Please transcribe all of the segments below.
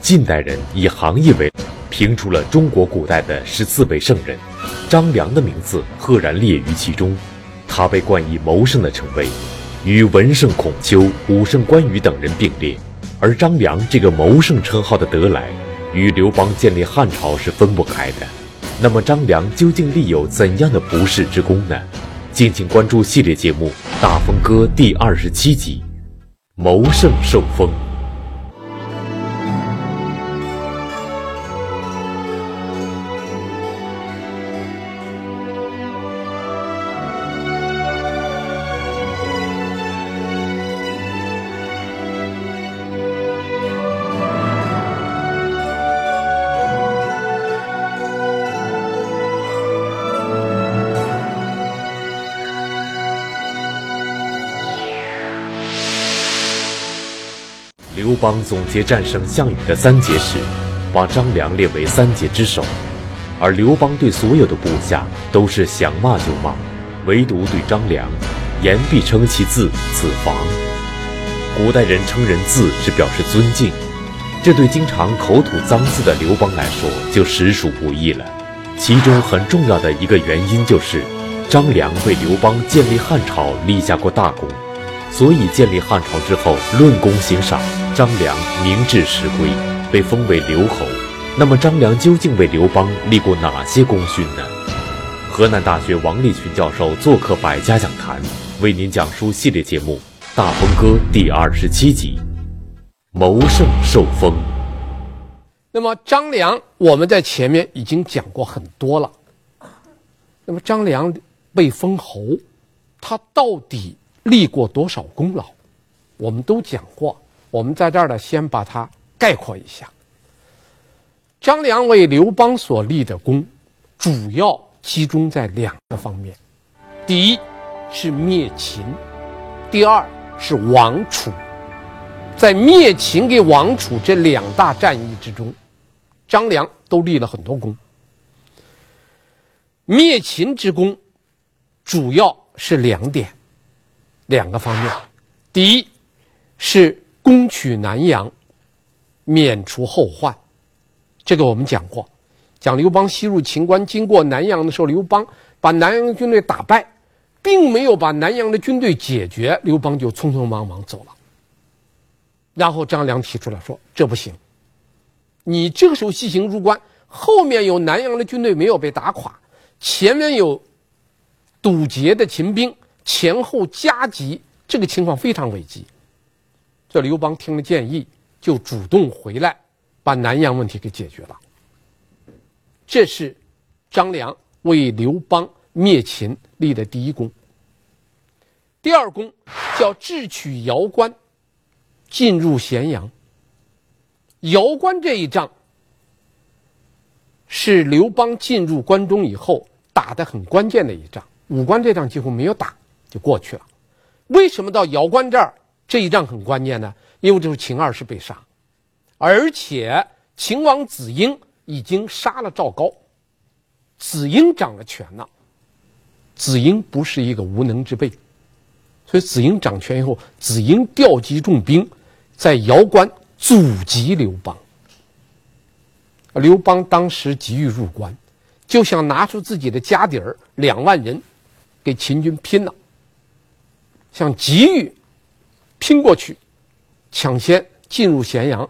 近代人以行业为评出了中国古代的十四位圣人，张良的名字赫然列于其中。他被冠以谋圣的称谓，与文圣孔丘、武圣关羽等人并列。而张良这个谋圣称号的得来，与刘邦建立汉朝是分不开的。那么张良究竟立有怎样的不世之功呢？敬请关注系列节目《大风歌》第二十七集《谋圣受封》。邦总结战胜项羽的三杰时，把张良列为三杰之首，而刘邦对所有的部下都是想骂就骂，唯独对张良，言必称其字子房。古代人称人字是表示尊敬，这对经常口吐脏字的刘邦来说就实属不易了。其中很重要的一个原因就是，张良为刘邦建立汉朝立下过大功。所以建立汉朝之后，论功行赏，张良名至实归，被封为刘侯。那么张良究竟为刘邦立过哪些功勋呢？河南大学王立群教授做客百家讲坛，为您讲述系列节目《大风歌》第二十七集《谋圣受封》。那么张良，我们在前面已经讲过很多了。那么张良被封侯，他到底？立过多少功劳，我们都讲过。我们在这儿呢，先把它概括一下。张良为刘邦所立的功，主要集中在两个方面：第一是灭秦，第二是王楚。在灭秦跟王楚这两大战役之中，张良都立了很多功。灭秦之功，主要是两点。两个方面，第一是攻取南阳，免除后患。这个我们讲过，讲刘邦西入秦关，经过南阳的时候，刘邦把南阳军队打败，并没有把南阳的军队解决，刘邦就匆匆忙忙走了。然后张良提出来说：“这不行，你这个时候西行入关，后面有南阳的军队没有被打垮，前面有堵截的秦兵。”前后夹击，这个情况非常危急。这刘邦听了建议，就主动回来，把南阳问题给解决了。这是张良为刘邦灭秦立的第一功。第二功叫智取瑶关，进入咸阳。瑶关这一仗是刘邦进入关中以后打的很关键的一仗，武关这仗几乎没有打。就过去了。为什么到瑶关这儿这一仗很关键呢？因为这是秦二世被杀，而且秦王子婴已经杀了赵高，子婴掌了权了。子婴不是一个无能之辈，所以子婴掌权以后，子婴调集重兵在瑶关阻击刘邦。刘邦当时急于入关，就想拿出自己的家底儿两万人，给秦军拼了。想急于拼过去，抢先进入咸阳，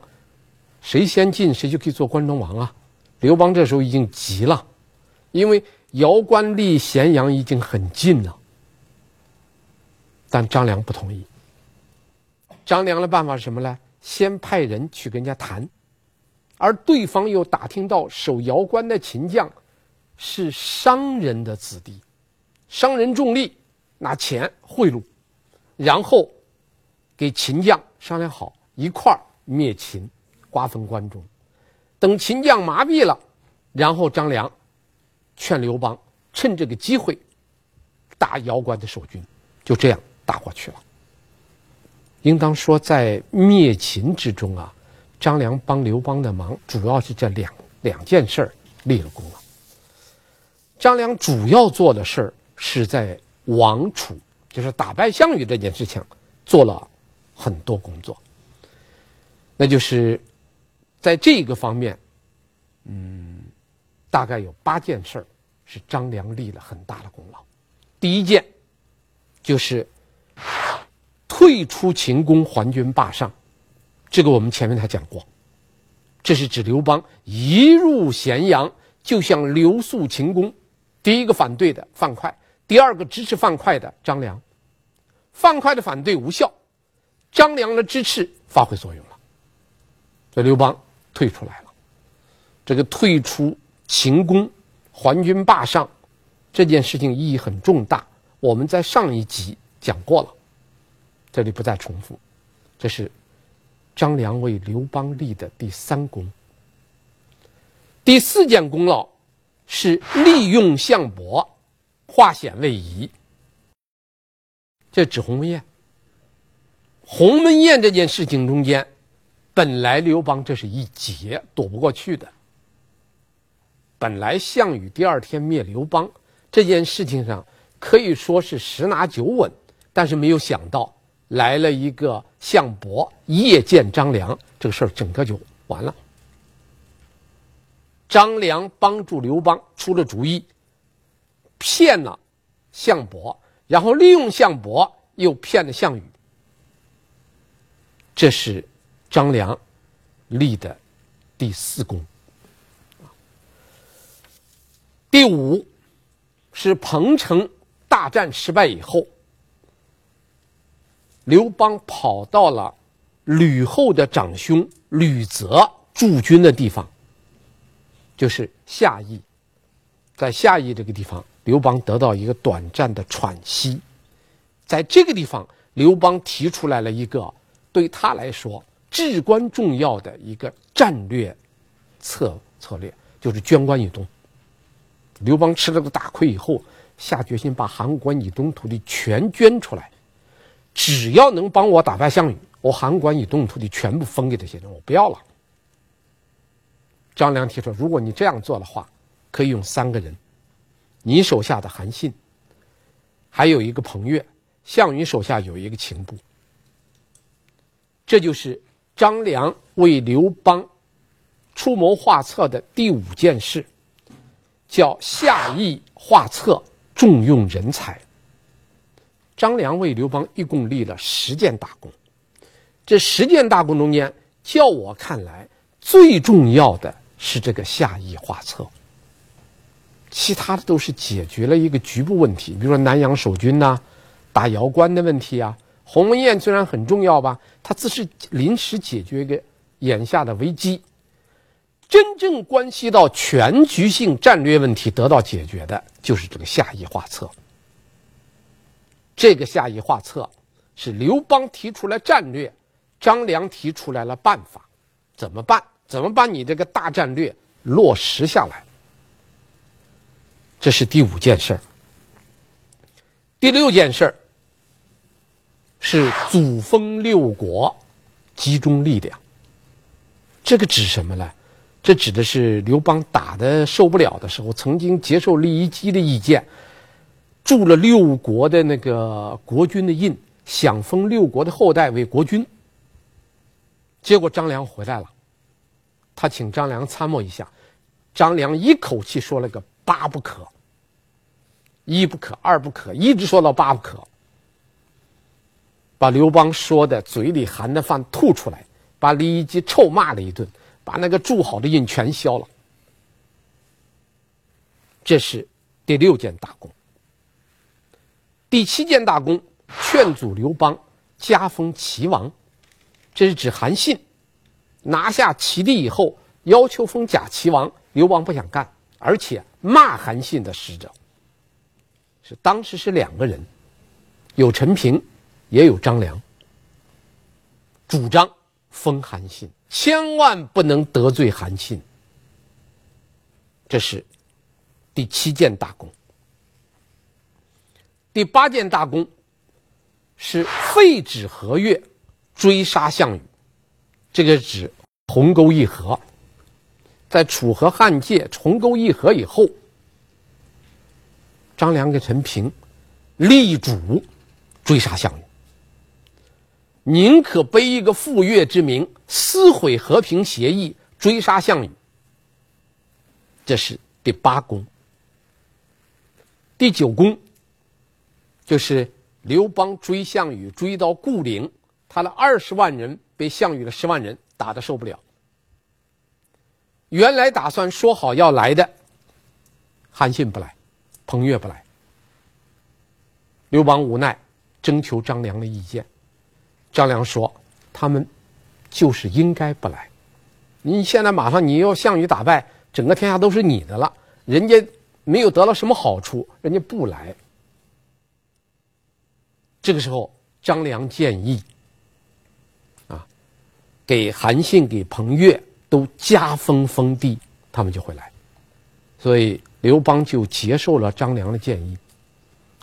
谁先进谁就可以做关中王啊！刘邦这时候已经急了，因为瑶关离咸阳已经很近了。但张良不同意。张良的办法是什么呢？先派人去跟人家谈，而对方又打听到守瑶关的秦将是商人的子弟，商人重利，拿钱贿赂。然后，给秦将商量好一块儿灭秦，瓜分关中。等秦将麻痹了，然后张良劝刘邦趁这个机会打瑶关的守军，就这样打过去了。应当说，在灭秦之中啊，张良帮刘邦的忙主要是这两两件事儿立了功了。张良主要做的事儿是在王楚。就是打败项羽这件事情，做了很多工作。那就是在这个方面，嗯，大概有八件事儿是张良立了很大的功劳。第一件就是退出秦宫，还军霸上，这个我们前面还讲过。这是指刘邦一入咸阳就向留宿秦宫，第一个反对的范哙，第二个支持范哙的张良。范哙的反对无效，张良的支持发挥作用了，这刘邦退出来了。这个退出秦宫，还军霸上，这件事情意义很重大。我们在上一集讲过了，这里不再重复。这是。张良为刘邦立的第三功。第四件功劳是利用项伯，化险为夷。这指鸿门宴。鸿门宴这件事情中间，本来刘邦这是一劫躲不过去的。本来项羽第二天灭刘邦这件事情上可以说是十拿九稳，但是没有想到。来了一个项伯夜见张良，这个事儿整个就完了。张良帮助刘邦出了主意，骗了项伯，然后利用项伯又骗了项羽。这是张良立的第四功。第五是彭城大战失败以后。刘邦跑到了吕后的长兄吕泽驻军的地方，就是下邑。在下邑这个地方，刘邦得到一个短暂的喘息。在这个地方，刘邦提出来了一个对他来说至关重要的一个战略策策略，就是捐关以东。刘邦吃了个大亏以后，下决心把函谷关以东土地全捐出来。只要能帮我打败项羽，我函谷关以东土地全部分给这些人，我不要了。张良提出，如果你这样做的话，可以用三个人：你手下的韩信，还有一个彭越，项羽手下有一个秦布。这就是张良为刘邦出谋划策的第五件事，叫下邑画策，重用人才。张良为刘邦一共立了十件大功，这十件大功中间，叫我看来最重要的是这个下邑画策，其他的都是解决了一个局部问题，比如说南阳守军呐、打瑶关的问题啊。鸿门宴虽然很重要吧，它只是临时解决一个眼下的危机，真正关系到全局性战略问题得到解决的，就是这个下邑画策。这个下邑画策是刘邦提出来战略，张良提出来了办法，怎么办？怎么把你这个大战略落实下来？这是第五件事儿。第六件事儿是祖封六国，集中力量。这个指什么呢？这指的是刘邦打的受不了的时候，曾经接受酈姬的意见。铸了六国的那个国君的印，想封六国的后代为国君。结果张良回来了，他请张良参谋一下，张良一口气说了个八不可，一不可，二不可，一直说到八不可，把刘邦说的嘴里含的饭吐出来，把酈姬臭骂了一顿，把那个铸好的印全销了。这是第六件大功。第七件大功，劝阻刘邦加封齐王，这是指韩信拿下齐地以后，要求封假齐王，刘邦不想干，而且骂韩信的使者。是当时是两个人，有陈平，也有张良，主张封韩信，千万不能得罪韩信。这是第七件大功。第八件大功是废止和越，追杀项羽。这个指鸿沟议和，在楚河汉界重沟议和以后，张良跟陈平力主追杀项羽，宁可背一个赴越之名，撕毁和平协议，追杀项羽。这是第八功。第九功就是刘邦追项羽，追到固陵，他的二十万人被项羽的十万人打得受不了。原来打算说好要来的，韩信不来，彭越不来。刘邦无奈，征求张良的意见。张良说：“他们就是应该不来。你现在马上你要项羽打败，整个天下都是你的了，人家没有得到什么好处，人家不来。”这个时候，张良建议啊，给韩信、给彭越。都加封封地，他们就会来，所以刘邦就接受了张良的建议，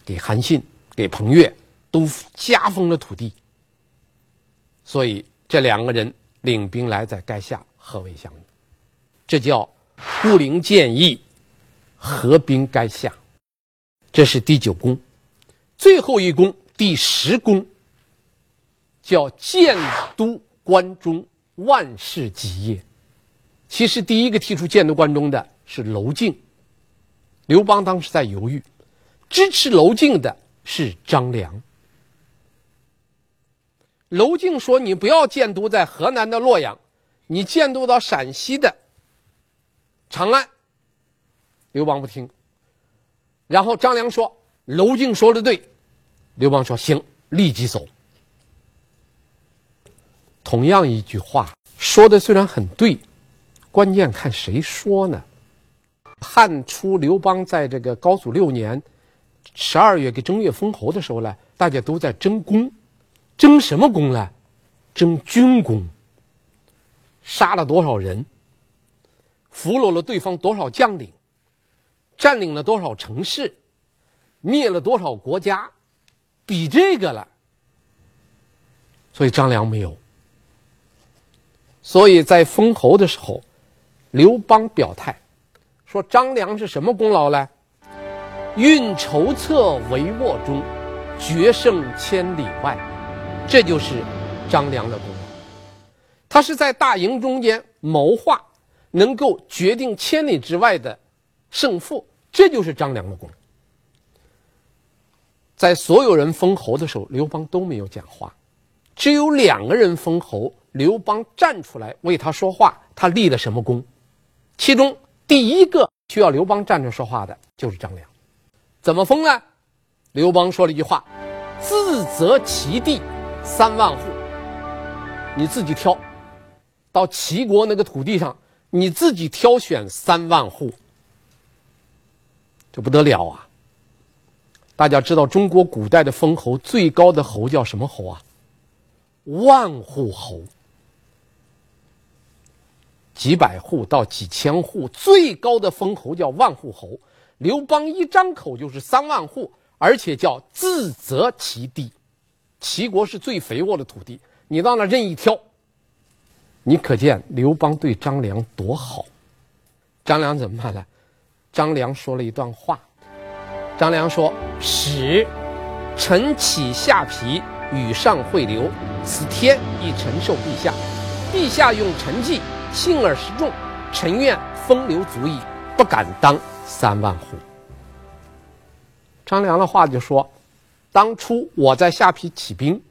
给韩信、给彭越都加封了土地。所以这两个人领兵来在垓下合围项羽，这叫固陵建议，合兵垓下。这是第九功，最后一功第十功，叫建都关中，万事基业。其实第一个提出建都关中的是楼敬，刘邦当时在犹豫，支持楼敬的是张良。娄敬说：“你不要建都在河南的洛阳，你建都到陕西的长安。”刘邦不听。然后张良说：“娄敬说的对。”刘邦说：“行，立即走。”同样一句话说的虽然很对。关键看谁说呢？汉初刘邦在这个高祖六年十二月给正月封侯的时候呢，大家都在争功，争什么功呢？争军功。杀了多少人？俘虏了对方多少将领？占领了多少城市？灭了多少国家？比这个了。所以张良没有。所以在封侯的时候。刘邦表态说：“张良是什么功劳呢？运筹策帷幄中，决胜千里外，这就是张良的功劳。他是在大营中间谋划，能够决定千里之外的胜负，这就是张良的功。在所有人封侯的时候，刘邦都没有讲话，只有两个人封侯，刘邦站出来为他说话。他立了什么功？”其中第一个需要刘邦站着说话的就是张良，怎么封呢？刘邦说了一句话：“自择其地，三万户。你自己挑，到齐国那个土地上，你自己挑选三万户，这不得了啊！大家知道中国古代的封侯最高的侯叫什么侯啊？万户侯。”几百户到几千户，最高的封侯叫万户侯。刘邦一张口就是三万户，而且叫自择其地。齐国是最肥沃的土地，你到那任意挑。你可见刘邦对张良多好。张良怎么办呢？张良说了一段话。张良说：“使臣启下邳，与上会流，此天以臣受陛下。陛下用臣计。”幸而示众，臣愿风流足矣，不敢当三万户。张良的话就说：当初我在下邳起兵，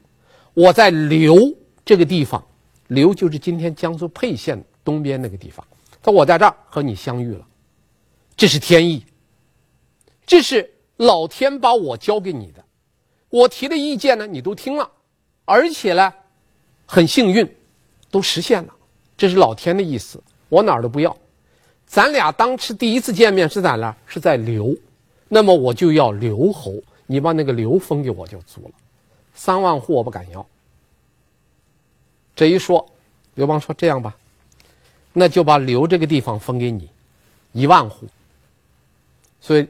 我在刘这个地方，刘就是今天江苏沛县东边那个地方。他说我在这儿和你相遇了，这是天意，这是老天把我交给你的。我提的意见呢，你都听了，而且呢，很幸运，都实现了。这是老天的意思，我哪儿都不要。咱俩当时第一次见面是在哪儿？是在刘，那么我就要刘侯，你把那个刘封给我就足了。三万户我不敢要。这一说，刘邦说这样吧，那就把刘这个地方封给你，一万户。所以，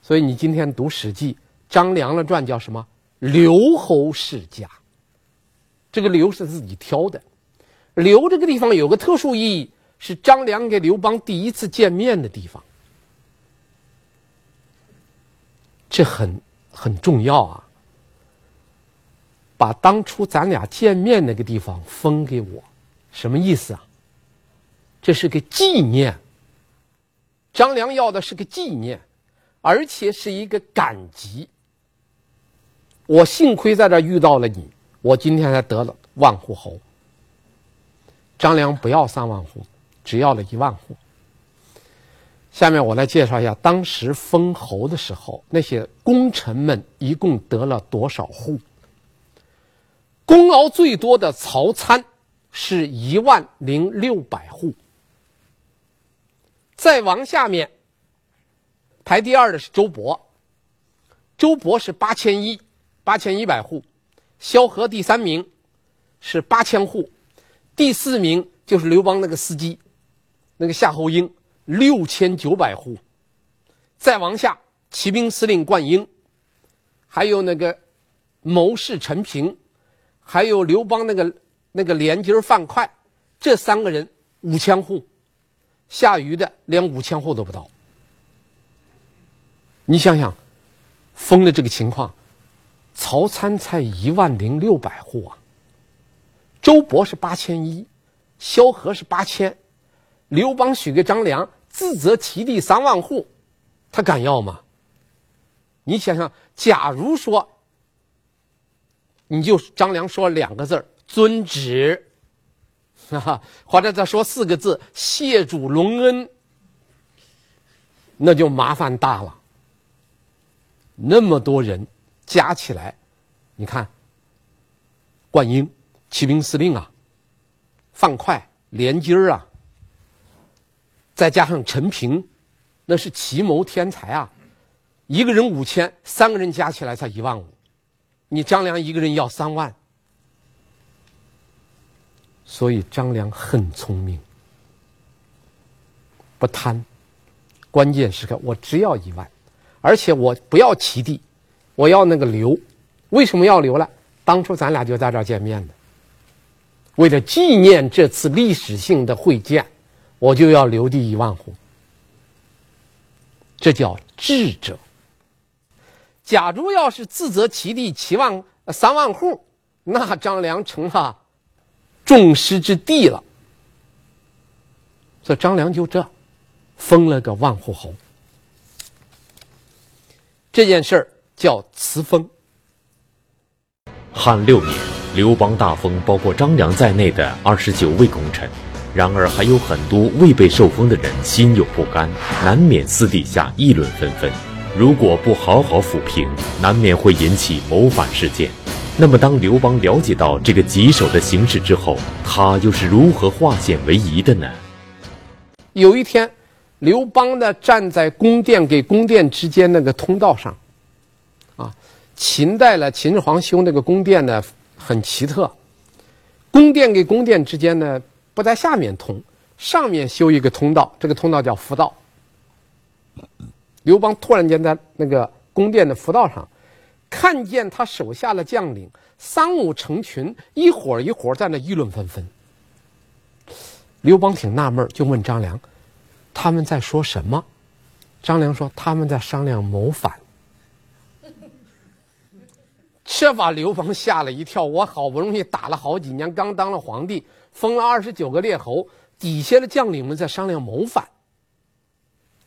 所以你今天读《史记》，张良的传叫什么？刘侯世家。这个刘是自己挑的。刘这个地方有个特殊意义，是张良给刘邦第一次见面的地方，这很很重要啊。把当初咱俩见面那个地方封给我，什么意思啊？这是个纪念。张良要的是个纪念，而且是一个感激。我幸亏在这遇到了你，我今天才得了万户侯。张良不要三万户，只要了一万户。下面我来介绍一下当时封侯的时候，那些功臣们一共得了多少户。功劳最多的曹参是一万零六百户。再往下面，排第二的是周勃，周勃是八千一。八千一百户，萧何第三名，是八千户，第四名就是刘邦那个司机，那个夏侯婴六千九百户，再往下，骑兵司令灌婴，还有那个谋士陈平，还有刘邦那个那个连襟范哙，这三个人五千户，夏瑜的连五千户都不到。你想想，封的这个情况。曹参才一万零六百户啊，周勃是八千一，萧何是八千，刘邦许给张良自责其地三万户，他敢要吗？你想想，假如说，你就张良说两个字遵旨，哈哈，或者再说四个字谢主隆恩，那就麻烦大了，那么多人。加起来，你看，灌婴，骑兵司令啊，范哙，连襟儿啊，再加上陈平，那是奇谋天才啊，一个人五千，三个人加起来才一万五，你张良一个人要三万，所以张良很聪明，不贪，关键时刻我只要一万，而且我不要齐地。我要那个留，为什么要留了？当初咱俩就在这儿见面的，为了纪念这次历史性的会见，我就要留地一万户。这叫智者。假如要是自责其地七万三万户，那张良成了众矢之的了。所以张良就这封了个万户侯。这件事儿。叫赐封。汉六年，刘邦大封包括张良在内的二十九位功臣，然而还有很多未被受封的人心有不甘，难免私底下议论纷纷。如果不好好抚平，难免会引起谋反事件。那么，当刘邦了解到这个棘手的形势之后，他又是如何化险为夷的呢？有一天，刘邦呢站在宫殿给宫殿之间那个通道上。啊秦代了，秦始皇修那个宫殿呢，很奇特。宫殿给宫殿之间呢，不在下面通，上面修一个通道，这个通道叫福道。刘邦突然间在那个宫殿的福道上，看见他手下的将领三五成群，一伙一伙在那议论纷纷。刘邦挺纳闷，就问张良：“他们在说什么？”张良说：“他们在商量谋反。”这把刘邦吓了一跳。我好不容易打了好几年，刚当了皇帝，封了二十九个列侯，底下的将领们在商量谋反。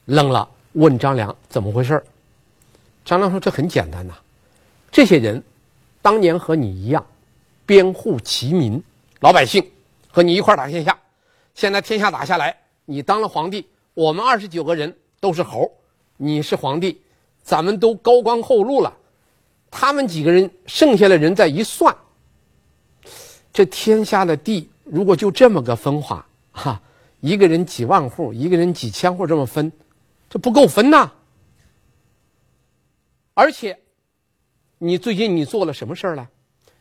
愣了，问张良怎么回事？张良说：“这很简单呐，这些人当年和你一样，编户齐民，老百姓和你一块打天下。现在天下打下来，你当了皇帝，我们二十九个人都是侯，你是皇帝，咱们都高官厚禄了。”他们几个人，剩下的人再一算，这天下的地如果就这么个分化，哈，一个人几万户，一个人几千户这么分，这不够分呐。而且，你最近你做了什么事儿了？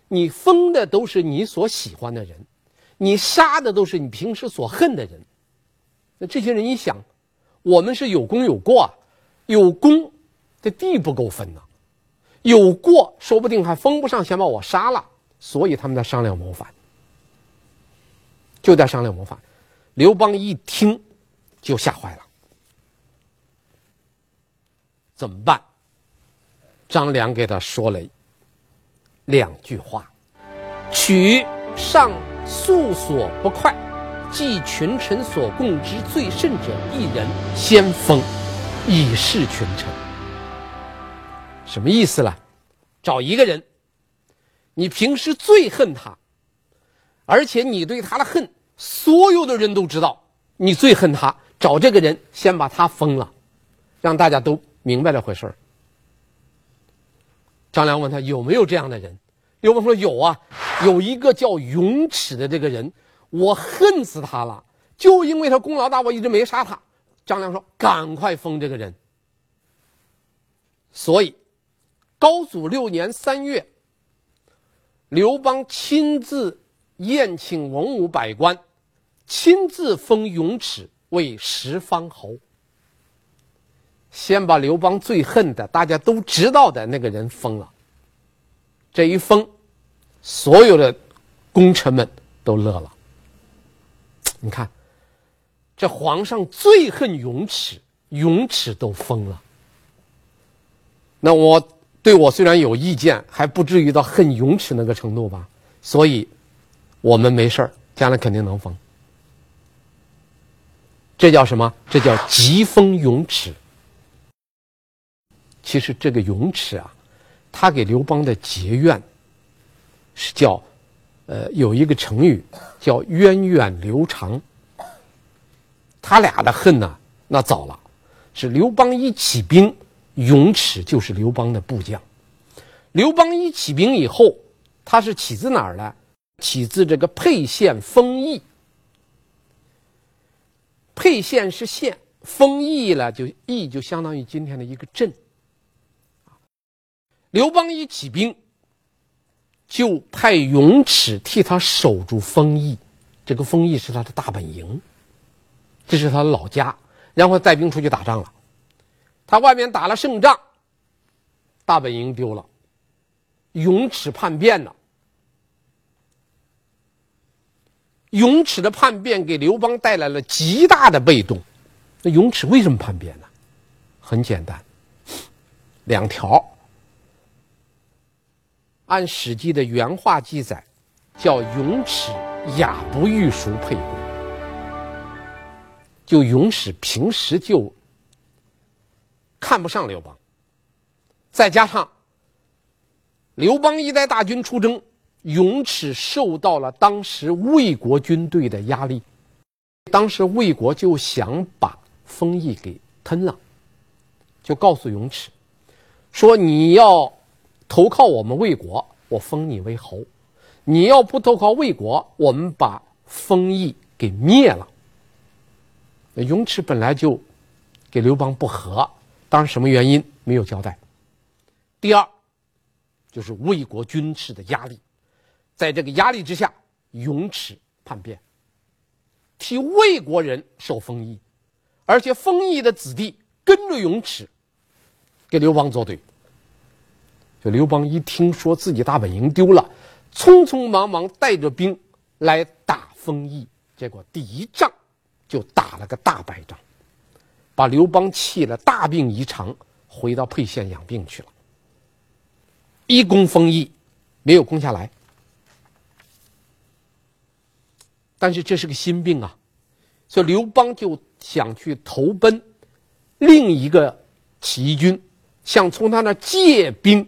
你封的都是你所喜欢的人，你杀的都是你平时所恨的人。那这些人一想，我们是有功有过，有功，这地不够分呐。有过，说不定还封不上，先把我杀了。所以他们在商量谋反，就在商量谋反。刘邦一听，就吓坏了。怎么办？张良给他说了两句话：“取上速所不快，即群臣所共之最甚者一人，先封，以示群臣。什么意思呢？找一个人，你平时最恨他，而且你对他的恨，所有的人都知道，你最恨他。找这个人，先把他封了，让大家都明白这回事儿。张良问他有没有这样的人，刘邦说有啊，有一个叫雍齿的这个人。我恨死他了，就因为他功劳大，我一直没杀他。张良说：“赶快封这个人。”所以，高祖六年三月，刘邦亲自宴请文武百官，亲自封雍齿为十方侯。先把刘邦最恨的、大家都知道的那个人封了。这一封，所有的功臣们都乐了。你看，这皇上最恨雍齿，雍齿都封了。那我对我虽然有意见，还不至于到恨雍齿那个程度吧？所以，我们没事儿，将来肯定能封。这叫什么？这叫急封雍齿。其实这个永齿啊，他给刘邦的结怨是叫。呃，有一个成语叫“源远流长”。他俩的恨呢，那早了，是刘邦一起兵，雍齿就是刘邦的部将。刘邦一起兵以后，他是起自哪儿呢？起自这个沛县丰邑。沛县是县，丰邑呢就邑就相当于今天的一个镇。刘邦一起兵。就派雍齿替他守住丰邑，这个丰邑是他的大本营，这是他的老家，然后带兵出去打仗了。他外面打了胜仗，大本营丢了，雍齿叛变了。雍齿的叛变给刘邦带来了极大的被动。那雍齿为什么叛变呢？很简单，两条。按《史记》的原话记载，叫雍齿雅不欲赎沛公。就雍齿平时就看不上刘邦，再加上刘邦一带大军出征，雍齿受到了当时魏国军队的压力，当时魏国就想把丰邑给吞了，就告诉雍齿说：“你要。”投靠我们魏国，我封你为侯；你要不投靠魏国，我们把丰邑给灭了。那雍齿本来就给刘邦不和，当然什么原因没有交代。第二，就是魏国军事的压力，在这个压力之下，雍齿叛变，替魏国人守丰邑，而且丰邑的子弟跟着雍齿，给刘邦作对。就刘邦一听说自己大本营丢了，匆匆忙忙带着兵来打丰邑，结果第一仗就打了个大败仗，把刘邦气了，大病一场，回到沛县养病去了。一攻丰邑，没有攻下来，但是这是个心病啊，所以刘邦就想去投奔另一个起义军，想从他那借兵。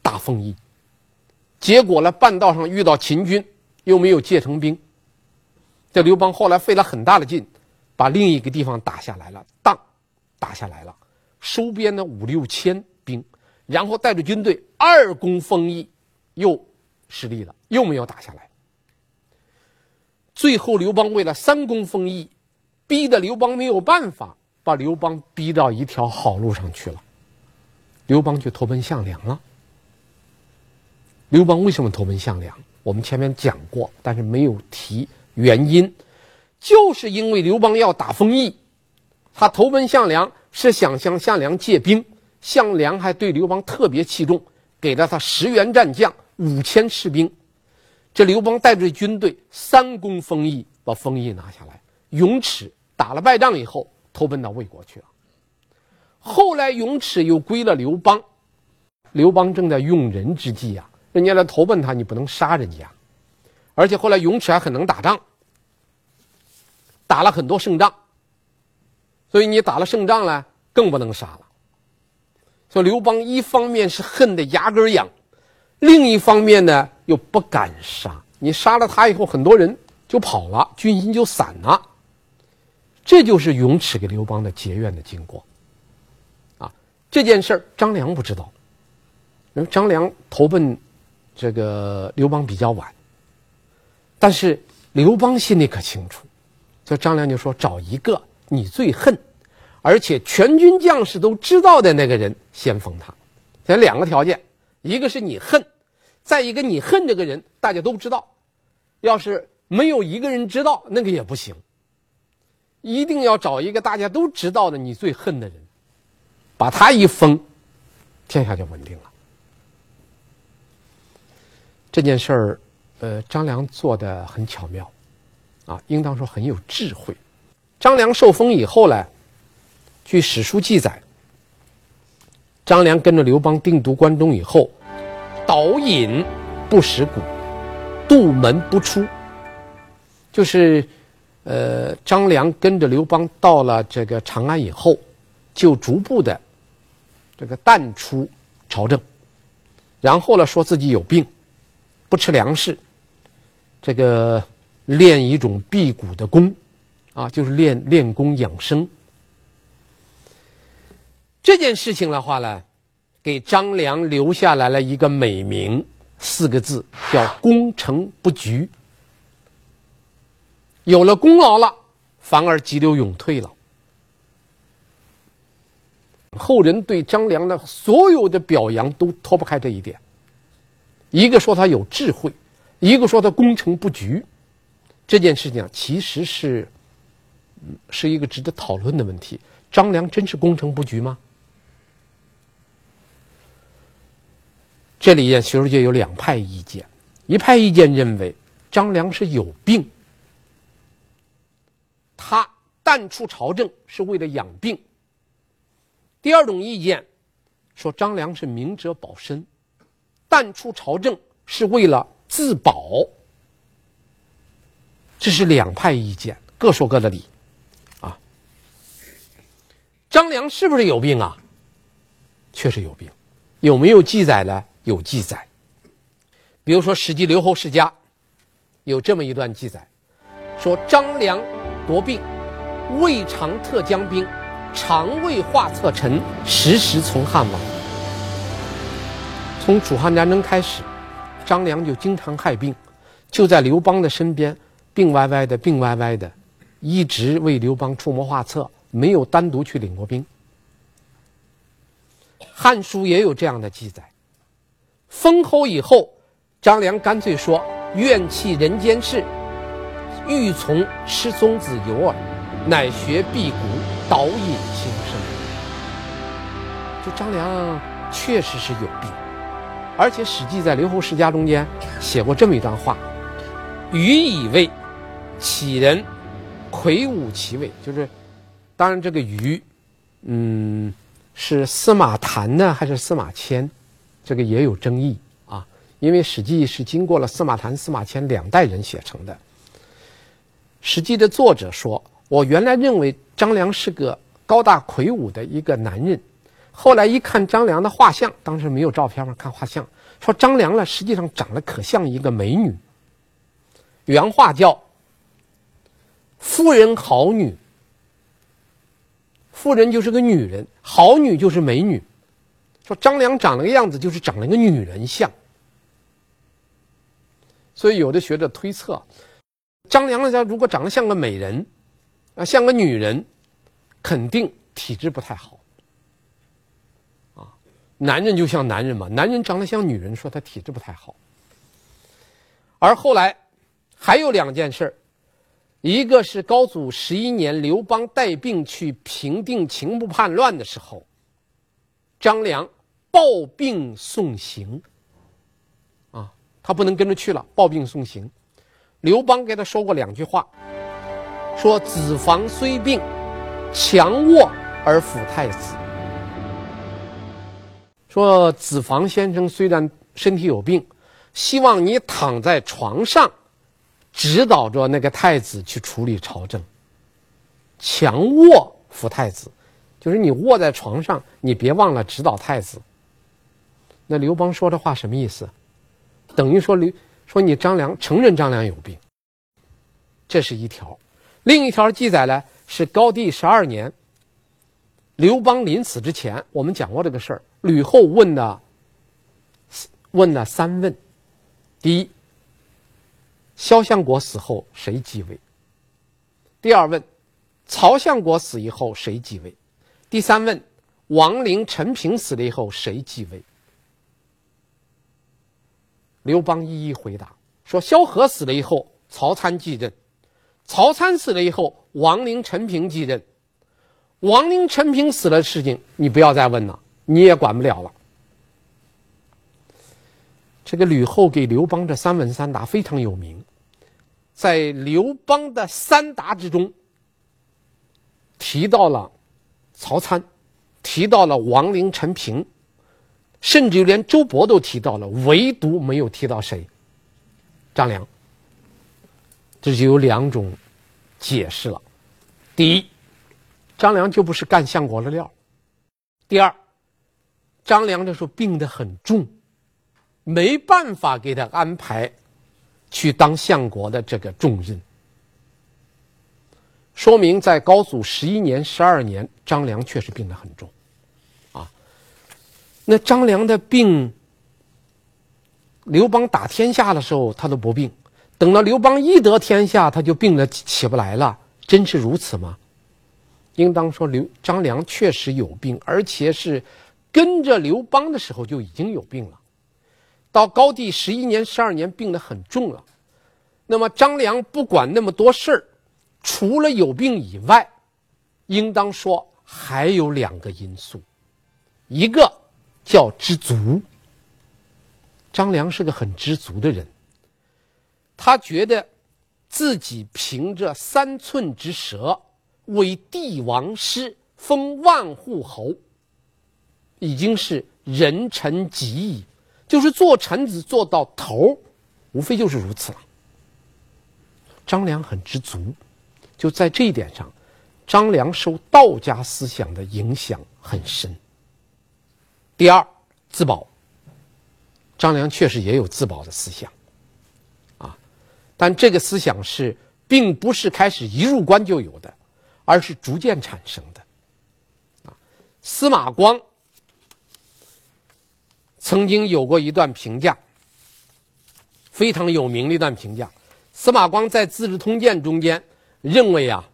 打丰邑，结果呢，半道上遇到秦军，又没有借成兵。这刘邦后来费了很大的劲，把另一个地方打下来了，当打下来了，收编了五六千兵，然后带着军队二攻丰邑，又失利了，又没有打下来。最后刘邦为了三攻丰邑，逼得刘邦没有办法，把刘邦逼到一条好路上去了，刘邦就投奔项梁了。刘邦为什么投奔项梁？我们前面讲过，但是没有提原因，就是因为刘邦要打丰邑，他投奔项梁是想向项梁借兵，项梁还对刘邦特别器重，给了他十员战将、五千士兵。这刘邦带着军队三攻丰邑，把丰邑拿下来。雍齿打了败仗以后，投奔到魏国去了。后来雍齿又归了刘邦，刘邦正在用人之际、啊。人家来投奔他，你不能杀人家，而且后来雍齿还很能打仗，打了很多胜仗，所以你打了胜仗了，更不能杀了。所以刘邦一方面是恨得牙根痒，另一方面呢又不敢杀。你杀了他以后，很多人就跑了，军心就散了。这就是雍齿给刘邦的结怨的经过。啊，这件事儿张良不知道，因为张良投奔这个刘邦比较晚，但是刘邦心里可清楚，所以张良就说：“找一个你最恨，而且全军将士都知道的那个人，先封他。这两个条件，一个是你恨，再一个你恨这个人大家都知道，要是没有一个人知道，那个也不行。”一定要找一个大家都知道的你最恨的人，把他一封，天下就稳定了。这件事儿，呃，张良做的很巧妙，啊，应当说很有智慧。张良受封以后呢，据史书记载，张良跟着刘邦定都关中以后，导引不食谷，杜门不出，就是。呃，张良跟着刘邦到了这个长安以后，就逐步的这个淡出朝政，然后呢，说自己有病，不吃粮食，这个练一种辟谷的功，啊，就是练练功养生。这件事情的话呢，给张良留下来了一个美名，四个字叫“功成不局”。有了功劳了，反而急流勇退了。后人对张良的所有的表扬都脱不开这一点。一个说他有智慧，一个说他功成不局。这件事情其实是，是一个值得讨论的问题。张良真是功成不局吗？这里边学术界有两派意见，一派意见认为张良是有病。他淡出朝政是为了养病。第二种意见说张良是明哲保身，淡出朝政是为了自保。这是两派意见，各说各的理。啊，张良是不是有病啊？确实有病。有没有记载呢？有记载。比如说《史记·留侯世家》有这么一段记载，说张良。夺病，未尝特将兵，常为画策臣，时时从汉王。从楚汉战争开始，张良就经常害病，就在刘邦的身边，病歪歪的，病歪歪的，一直为刘邦出谋划策，没有单独去领过兵。《汉书》也有这样的记载。封侯以后，张良干脆说：“愿弃人间事。”欲从师宗子游耳，乃学辟谷，导引心生。就张良确实是有病，而且《史记》在《刘侯世家》中间写过这么一段话：“禹以为杞人魁梧其位。”就是，当然这个禹，嗯，是司马谈呢还是司马迁？这个也有争议啊，因为《史记》是经过了司马谈、司马迁两代人写成的。《史记》的作者说：“我原来认为张良是个高大魁梧的一个男人，后来一看张良的画像，当时没有照片嘛，看画像，说张良呢实际上长得可像一个美女。原话叫‘妇人好女’，妇人就是个女人，好女就是美女。说张良长了个样子，就是长了个女人像。所以有的学者推测。”张良家，如果长得像个美人，啊，像个女人，肯定体质不太好。啊，男人就像男人嘛，男人长得像女人，说他体质不太好。而后来还有两件事，一个是高祖十一年，刘邦带兵去平定秦部叛乱的时候，张良抱病送行。啊，他不能跟着去了，抱病送行。刘邦给他说过两句话，说：“子房虽病，强卧而辅太子。”说子房先生虽然身体有病，希望你躺在床上，指导着那个太子去处理朝政。强卧扶太子，就是你卧在床上，你别忘了指导太子。那刘邦说的话什么意思？等于说刘说你张良承认张良有病，这是一条。另一条记载呢是高帝十二年，刘邦临死之前，我们讲过这个事儿。吕后问了问了三问：第一，萧相国死后谁继位？第二问，曹相国死以后谁继位？第三问，王陵、陈平死了以后谁继位？刘邦一一回答说：萧何死了以后，曹参继任；曹参死了以后，王陵、陈平继任。王陵、陈平死了的事情，你不要再问了，你也管不了了。这个吕后给刘邦这三问三答非常有名。在刘邦的三答之中，提到了曹参，提到了王陵、陈平，甚至连周勃都提到了，唯独没有提到谁？张良。这就有两种解释了：第一，张良就不是干相国的料；第二，张良这时候病得很重，没办法给他安排。去当相国的这个重任，说明在高祖十一年、十二年，张良确实病得很重，啊，那张良的病，刘邦打天下的时候他都不病，等到刘邦一得天下，他就病得起不来了，真是如此吗？应当说刘张良确实有病，而且是跟着刘邦的时候就已经有病了。到高帝十一年、十二年，病得很重了。那么张良不管那么多事儿，除了有病以外，应当说还有两个因素，一个叫知足。张良是个很知足的人，他觉得自己凭着三寸之舌，为帝王师，封万户侯，已经是人臣极矣。就是做臣子做到头，无非就是如此了。张良很知足，就在这一点上，张良受道家思想的影响很深。第二，自保。张良确实也有自保的思想，啊，但这个思想是并不是开始一入关就有的，而是逐渐产生的。啊，司马光。曾经有过一段评价，非常有名的一段评价。司马光在《资治通鉴》中间认为啊，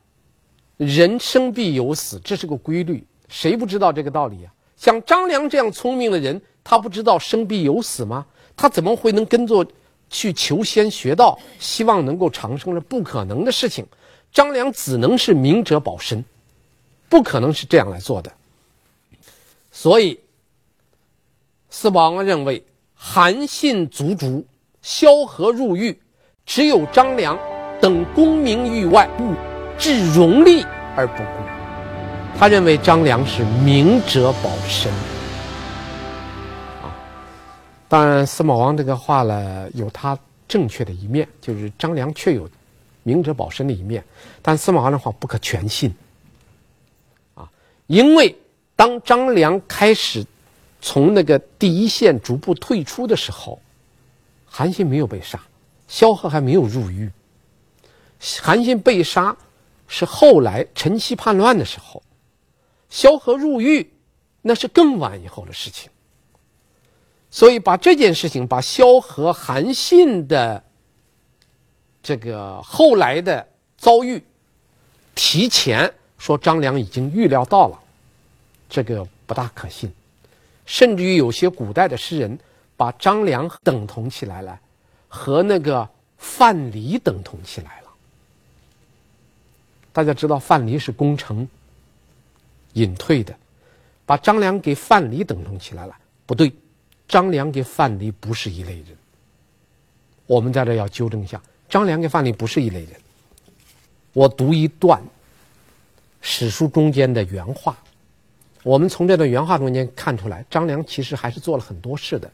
人生必有死，这是个规律，谁不知道这个道理啊？像张良这样聪明的人，他不知道生必有死吗？他怎么会能跟着去求仙学道，希望能够长生？是不可能的事情。张良只能是明哲保身，不可能是这样来做的。所以。司马光认为，韩信卒诛，萧何入狱，只有张良等功名于外，勿置荣利而不顾。他认为张良是明哲保身。啊，当然，司马王这个话呢，有他正确的一面，就是张良确有明哲保身的一面，但司马光的话不可全信。啊，因为当张良开始。从那个第一线逐步退出的时候，韩信没有被杀，萧何还没有入狱。韩信被杀是后来陈豨叛乱的时候，萧何入狱那是更晚以后的事情。所以把这件事情，把萧何、韩信的这个后来的遭遇提前说张良已经预料到了，这个不大可信。甚至于有些古代的诗人把张良等同起来了，和那个范蠡等同起来了。大家知道范蠡是功成隐退的，把张良给范蠡等同起来了，不对，张良跟范蠡不是一类人。我们在这要纠正一下，张良跟范蠡不是一类人。我读一段史书中间的原话。我们从这段原话中间看出来，张良其实还是做了很多事的。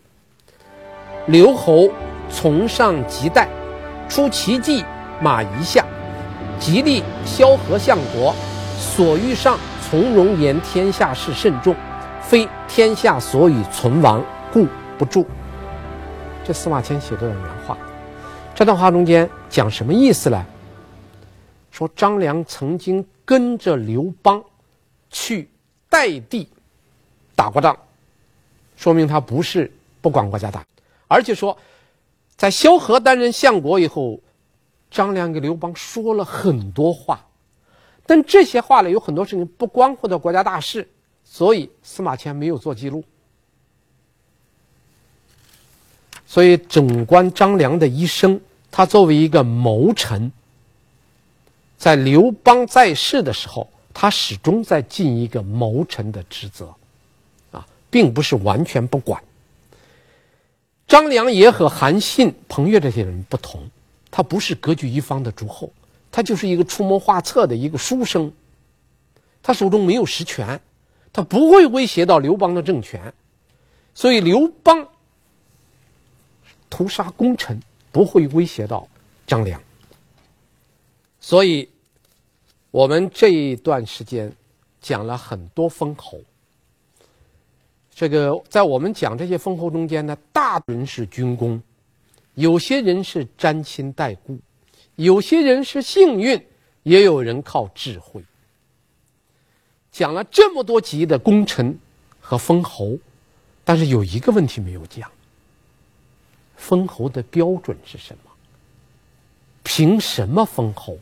刘侯从上及代，出奇计马夷下，吉利萧何相国，所欲上，从容言天下事甚重，非天下所以存亡，故不着。这司马迁写的段原话，这段话中间讲什么意思呢？说张良曾经跟着刘邦去代地打过仗，说明他不是不管国家大，而且说在萧何担任相国以后，张良给刘邦说了很多话。但这些话呢，有很多事情不关乎到国家大事，所以司马迁没有做记录。所以，整观张良的一生，他作为一个谋臣，在刘邦在世的时候，他始终在尽一个谋臣的职责，啊，并不是完全不管。张良也和韩信、彭越这些人不同，他不是割据一方的诸侯。他就是一个出谋划策的一个书生，他手中没有实权，他不会威胁到刘邦的政权，所以刘邦屠杀功臣不会威胁到张良。所以，我们这一段时间讲了很多封侯。这个在我们讲这些封侯中间呢，大部人是军功，有些人是沾亲带故。有些人是幸运，也有人靠智慧。讲了这么多集的功臣和封侯，但是有一个问题没有讲：封侯的标准是什么？凭什么封侯？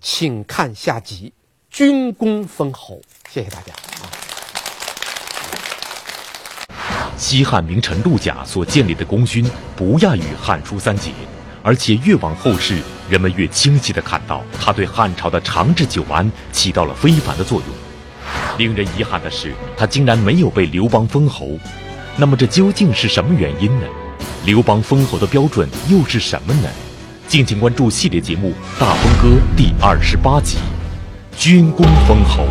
请看下集《军功封侯》。谢谢大家。西汉名臣陆贾所建立的功勋不亚于《汉书》三杰，而且越往后世，人们越清晰地看到他对汉朝的长治久安起到了非凡的作用。令人遗憾的是，他竟然没有被刘邦封侯。那么这究竟是什么原因呢？刘邦封侯的标准又是什么呢？敬请关注系列节目《大风歌》第二十八集《军功封侯》。